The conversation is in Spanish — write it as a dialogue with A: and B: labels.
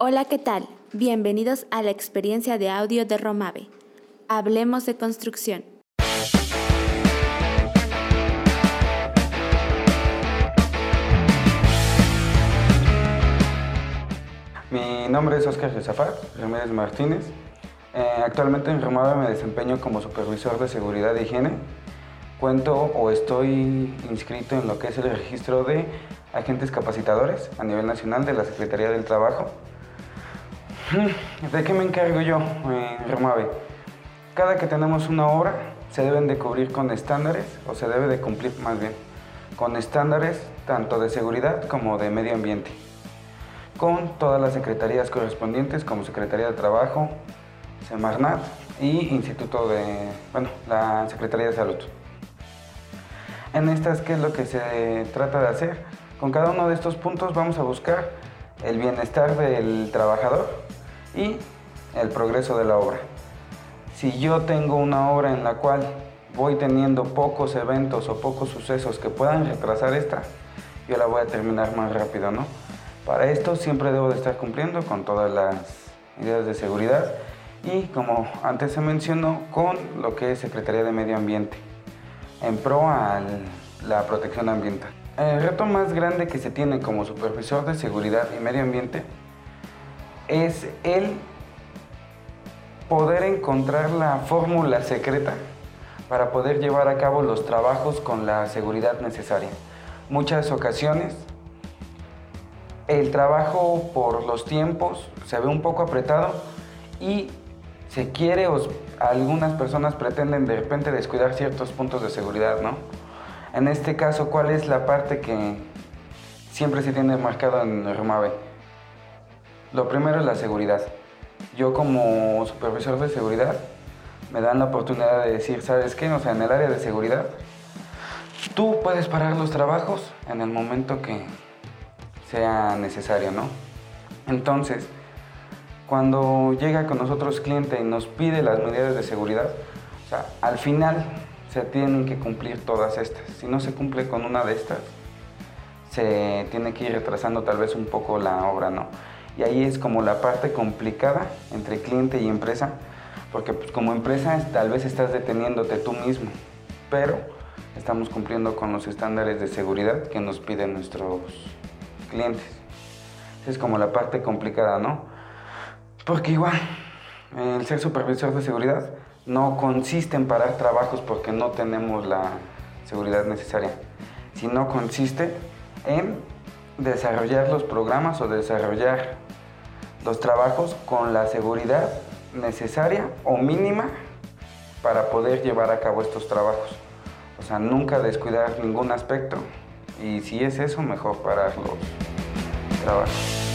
A: Hola, ¿qué tal? Bienvenidos a la experiencia de audio de Romave. Hablemos de construcción.
B: Mi nombre es Oscar Rezafat Ramírez Martínez. Eh, actualmente en Romave me desempeño como supervisor de seguridad e higiene. Cuento o estoy inscrito en lo que es el registro de agentes capacitadores a nivel nacional de la Secretaría del Trabajo. ¿De qué me encargo yo en Romave? Cada que tenemos una obra se deben de cubrir con estándares o se debe de cumplir más bien con estándares tanto de seguridad como de medio ambiente con todas las secretarías correspondientes como Secretaría de Trabajo, Semarnat y Instituto de, bueno, la Secretaría de Salud. En estas, ¿qué es lo que se trata de hacer? Con cada uno de estos puntos vamos a buscar el bienestar del trabajador y el progreso de la obra. Si yo tengo una obra en la cual voy teniendo pocos eventos o pocos sucesos que puedan retrasar esta, yo la voy a terminar más rápido, ¿no? Para esto siempre debo de estar cumpliendo con todas las medidas de seguridad y como antes se mencionó con lo que es Secretaría de Medio Ambiente en pro a la protección ambiental. El reto más grande que se tiene como supervisor de seguridad y medio ambiente es el poder encontrar la fórmula secreta para poder llevar a cabo los trabajos con la seguridad necesaria. Muchas ocasiones el trabajo por los tiempos se ve un poco apretado y se quiere o algunas personas pretenden de repente descuidar ciertos puntos de seguridad, ¿no? En este caso, ¿cuál es la parte que siempre se tiene marcado en Romave? Lo primero es la seguridad. Yo como supervisor de seguridad me dan la oportunidad de decir, ¿sabes qué? O sea, en el área de seguridad, tú puedes parar los trabajos en el momento que sea necesario, ¿no? Entonces, cuando llega con nosotros cliente y nos pide las medidas de seguridad, o sea, al final se tienen que cumplir todas estas. Si no se cumple con una de estas, se tiene que ir retrasando tal vez un poco la obra, ¿no? Y ahí es como la parte complicada entre cliente y empresa, porque pues, como empresa tal vez estás deteniéndote tú mismo, pero estamos cumpliendo con los estándares de seguridad que nos piden nuestros clientes. es como la parte complicada, ¿no? Porque igual, el ser supervisor de seguridad no consiste en parar trabajos porque no tenemos la seguridad necesaria, sino consiste en desarrollar los programas o desarrollar los trabajos con la seguridad necesaria o mínima para poder llevar a cabo estos trabajos. O sea, nunca descuidar ningún aspecto y si es eso, mejor parar los trabajos.